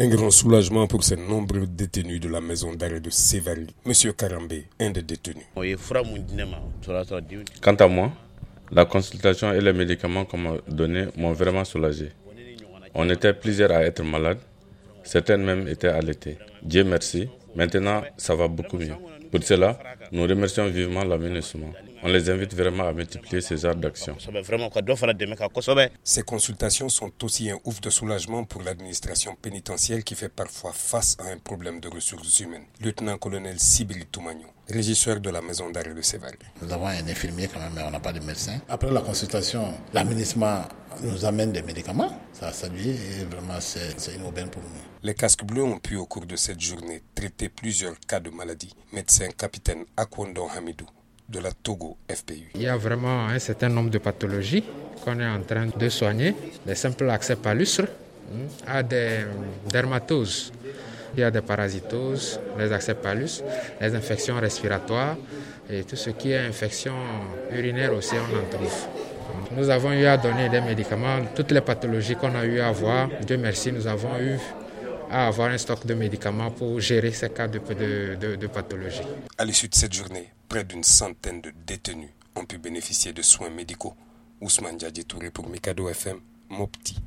Un grand soulagement pour ces nombreux détenus de la maison d'arrêt de Sévary. Monsieur Karambé, un des détenus. Quant à moi, la consultation et les médicaments qu'on m'a donnés m'ont vraiment soulagé. On était plusieurs à être malades, certaines même étaient allaitées. Dieu merci, maintenant ça va beaucoup mieux. Pour cela, nous remercions vivement la MINUSMA. On les invite vraiment à multiplier ces genres d'actions. Ces consultations sont aussi un ouf de soulagement pour l'administration pénitentiaire qui fait parfois face à un problème de ressources humaines. Lieutenant-colonel Sibyl Toumagno, régisseur de la maison d'arrêt de Séval. Nous avons un infirmier quand même, mais on n'a pas de médecin. Après la consultation, l'administration nous amène des médicaments. Ça a salué et vraiment c'est une aubaine pour nous. Les casques bleus ont pu au cours de cette journée traiter plusieurs cas de maladie. Médecin capitaine Akwondo Hamidou de la Togo FPU. Il y a vraiment un certain nombre de pathologies qu'on est en train de soigner. Les simples accès palustres, à des dermatoses, il y a des parasitoses, les accès palustres, les infections respiratoires et tout ce qui est infection urinaire aussi on en trouve. Nous avons eu à donner des médicaments, toutes les pathologies qu'on a eu à voir, Dieu merci, nous avons eu à avoir un stock de médicaments pour gérer ces cas de, pathologie. À l'issue de cette journée, près d'une centaine de détenus ont pu bénéficier de soins médicaux. Ousmane Diadji Touré pour Mikado FM, Mopti.